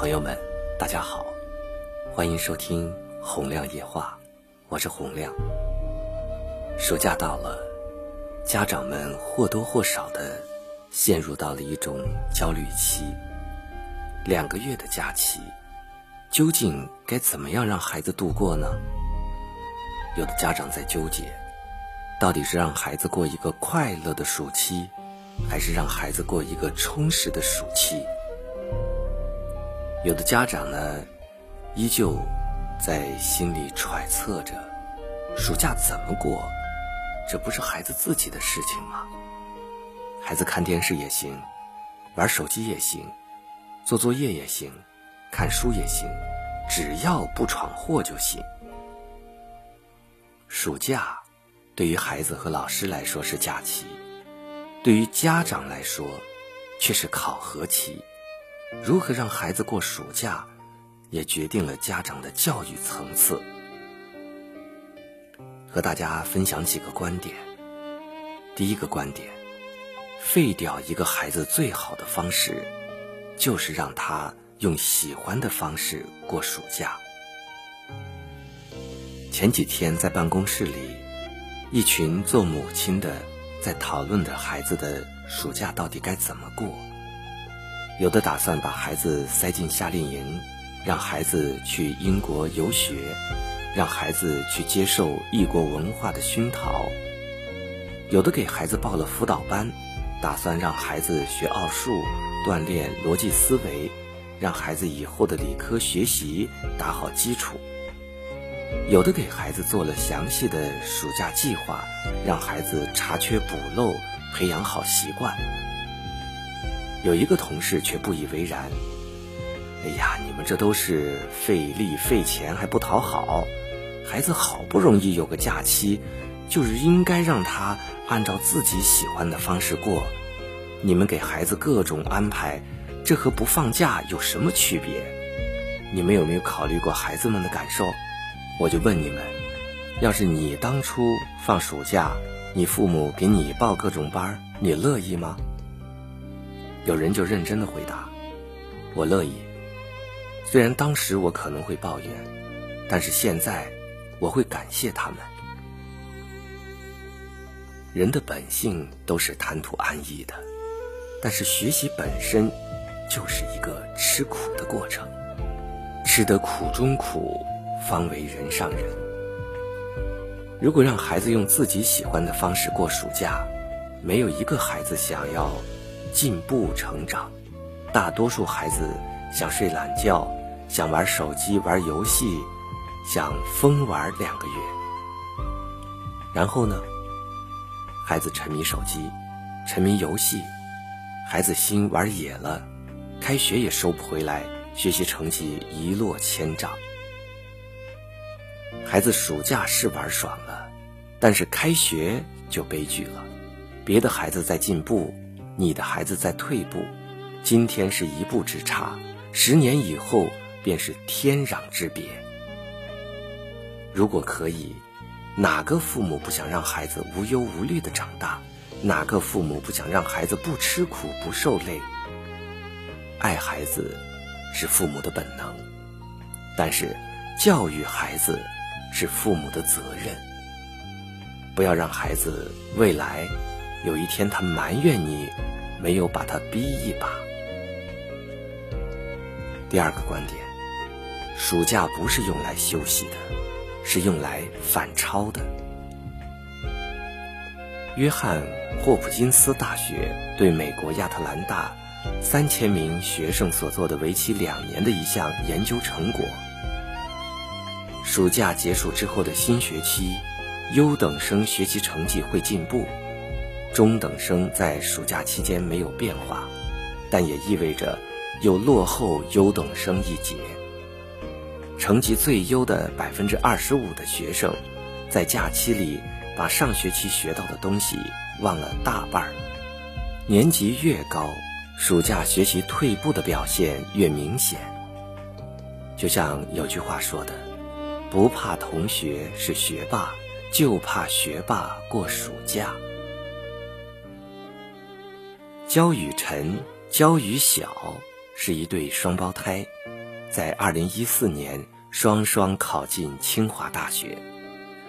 朋友们，大家好，欢迎收听洪亮夜话，我是洪亮。暑假到了，家长们或多或少的陷入到了一种焦虑期。两个月的假期，究竟该怎么样让孩子度过呢？有的家长在纠结，到底是让孩子过一个快乐的暑期，还是让孩子过一个充实的暑期？有的家长呢，依旧在心里揣测着，暑假怎么过，这不是孩子自己的事情吗？孩子看电视也行，玩手机也行，做作业也行，看书也行，只要不闯祸就行。暑假对于孩子和老师来说是假期，对于家长来说却是考核期。如何让孩子过暑假，也决定了家长的教育层次。和大家分享几个观点。第一个观点，废掉一个孩子最好的方式，就是让他用喜欢的方式过暑假。前几天在办公室里，一群做母亲的在讨论着孩子的暑假到底该怎么过。有的打算把孩子塞进夏令营，让孩子去英国游学，让孩子去接受异国文化的熏陶；有的给孩子报了辅导班，打算让孩子学奥数，锻炼逻辑思维，让孩子以后的理科学习打好基础；有的给孩子做了详细的暑假计划，让孩子查缺补漏，培养好习惯。有一个同事却不以为然。哎呀，你们这都是费力费钱还不讨好，孩子好不容易有个假期，就是应该让他按照自己喜欢的方式过。你们给孩子各种安排，这和不放假有什么区别？你们有没有考虑过孩子们的感受？我就问你们，要是你当初放暑假，你父母给你报各种班，你乐意吗？有人就认真的回答：“我乐意。虽然当时我可能会抱怨，但是现在我会感谢他们。人的本性都是贪图安逸的，但是学习本身就是一个吃苦的过程，吃得苦中苦，方为人上人。如果让孩子用自己喜欢的方式过暑假，没有一个孩子想要。”进步成长，大多数孩子想睡懒觉，想玩手机玩游戏，想疯玩两个月。然后呢，孩子沉迷手机，沉迷游戏，孩子心玩野了，开学也收不回来，学习成绩一落千丈。孩子暑假是玩爽了，但是开学就悲剧了，别的孩子在进步。你的孩子在退步，今天是一步之差，十年以后便是天壤之别。如果可以，哪个父母不想让孩子无忧无虑的长大？哪个父母不想让孩子不吃苦不受累？爱孩子是父母的本能，但是教育孩子是父母的责任。不要让孩子未来有一天他埋怨你。没有把他逼一把。第二个观点，暑假不是用来休息的，是用来反超的。约翰霍普金斯大学对美国亚特兰大三千名学生所做的为期两年的一项研究成果：暑假结束之后的新学期，优等生学习成绩会进步。中等生在暑假期间没有变化，但也意味着又落后优等生一截。成绩最优的百分之二十五的学生，在假期里把上学期学到的东西忘了大半儿。年级越高，暑假学习退步的表现越明显。就像有句话说的：“不怕同学是学霸，就怕学霸过暑假。”焦雨晨、焦雨晓是一对双胞胎，在2014年双双考进清华大学，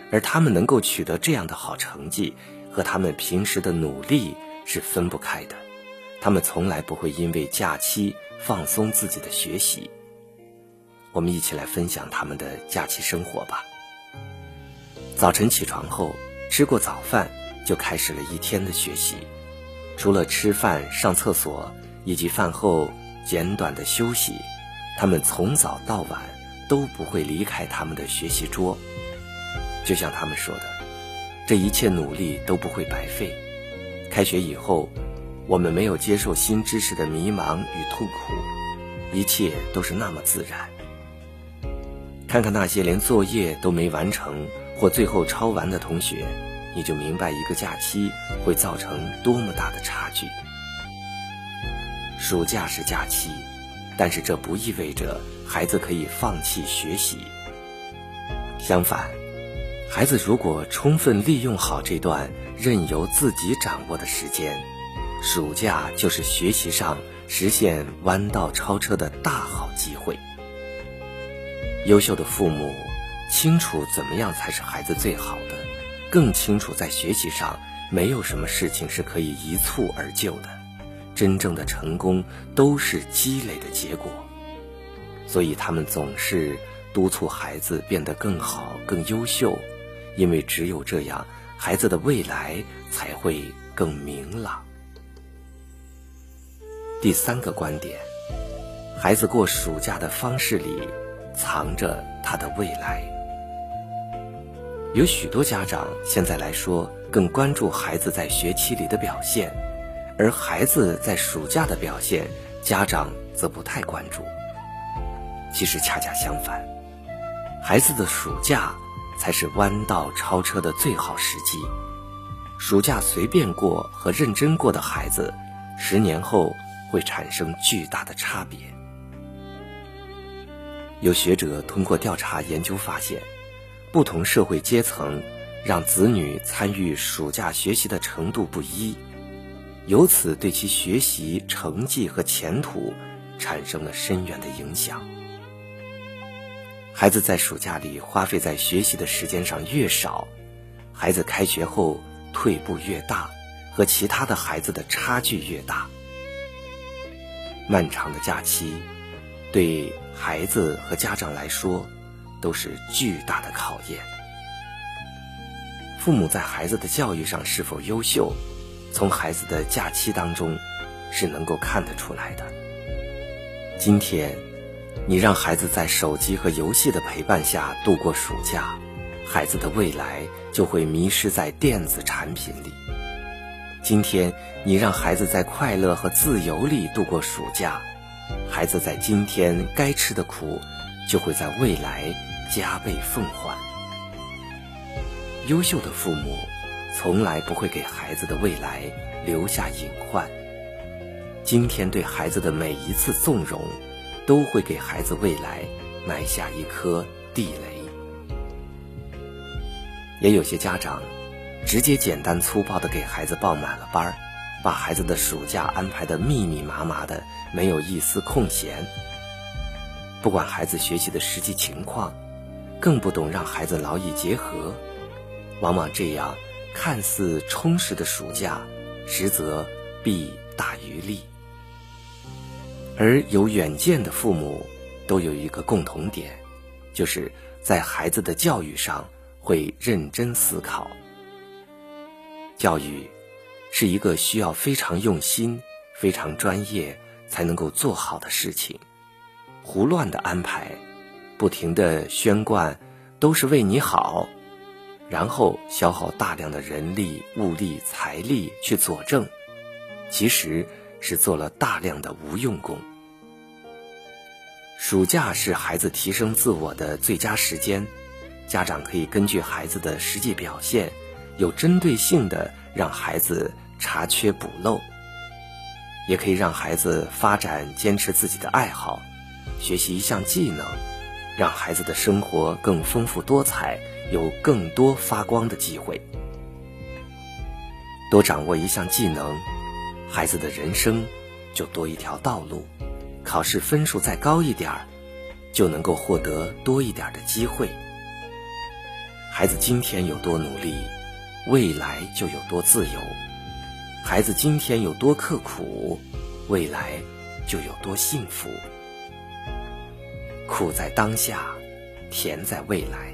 而他们能够取得这样的好成绩，和他们平时的努力是分不开的。他们从来不会因为假期放松自己的学习。我们一起来分享他们的假期生活吧。早晨起床后，吃过早饭，就开始了一天的学习。除了吃饭、上厕所以及饭后简短的休息，他们从早到晚都不会离开他们的学习桌。就像他们说的，这一切努力都不会白费。开学以后，我们没有接受新知识的迷茫与痛苦，一切都是那么自然。看看那些连作业都没完成或最后抄完的同学，你就明白一个假期会造成多么大的差距。暑假是假期，但是这不意味着孩子可以放弃学习。相反，孩子如果充分利用好这段任由自己掌握的时间，暑假就是学习上实现弯道超车的大好机会。优秀的父母清楚怎么样才是孩子最好的，更清楚在学习上没有什么事情是可以一蹴而就的，真正的成功都是积累的结果。所以他们总是督促孩子变得更好、更优秀，因为只有这样，孩子的未来才会更明朗。第三个观点，孩子过暑假的方式里。藏着他的未来。有许多家长现在来说更关注孩子在学期里的表现，而孩子在暑假的表现，家长则不太关注。其实恰恰相反，孩子的暑假才是弯道超车的最好时机。暑假随便过和认真过的孩子，十年后会产生巨大的差别。有学者通过调查研究发现，不同社会阶层让子女参与暑假学习的程度不一，由此对其学习成绩和前途产生了深远的影响。孩子在暑假里花费在学习的时间上越少，孩子开学后退步越大，和其他的孩子的差距越大。漫长的假期。对孩子和家长来说，都是巨大的考验。父母在孩子的教育上是否优秀，从孩子的假期当中是能够看得出来的。今天，你让孩子在手机和游戏的陪伴下度过暑假，孩子的未来就会迷失在电子产品里。今天，你让孩子在快乐和自由里度过暑假。孩子在今天该吃的苦，就会在未来加倍奉还。优秀的父母，从来不会给孩子的未来留下隐患。今天对孩子的每一次纵容，都会给孩子未来埋下一颗地雷。也有些家长，直接简单粗暴的给孩子报满了班儿。把孩子的暑假安排的密密麻麻的，没有一丝空闲。不管孩子学习的实际情况，更不懂让孩子劳逸结合。往往这样看似充实的暑假，实则弊大于利。而有远见的父母都有一个共同点，就是在孩子的教育上会认真思考。教育。是一个需要非常用心、非常专业才能够做好的事情。胡乱的安排，不停的宣贯都是为你好，然后消耗大量的人力、物力、财力去佐证，其实是做了大量的无用功。暑假是孩子提升自我的最佳时间，家长可以根据孩子的实际表现，有针对性的。让孩子查缺补漏，也可以让孩子发展坚持自己的爱好，学习一项技能，让孩子的生活更丰富多彩，有更多发光的机会。多掌握一项技能，孩子的人生就多一条道路。考试分数再高一点儿，就能够获得多一点的机会。孩子今天有多努力，未来就有多自由；孩子今天有多刻苦，未来就有多幸福。苦在当下，甜在未来。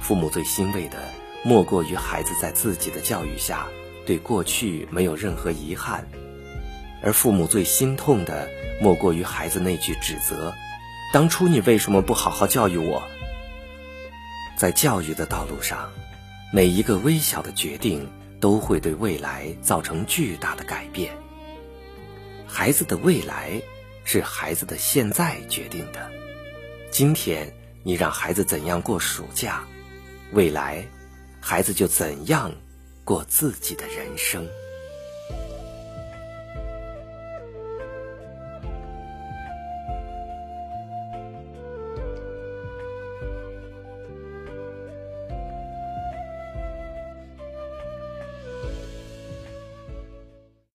父母最欣慰的，莫过于孩子在自己的教育下，对过去没有任何遗憾；而父母最心痛的，莫过于孩子那句指责：“当初你为什么不好好教育我？”在教育的道路上，每一个微小的决定，都会对未来造成巨大的改变。孩子的未来，是孩子的现在决定的。今天你让孩子怎样过暑假，未来孩子就怎样过自己的人生。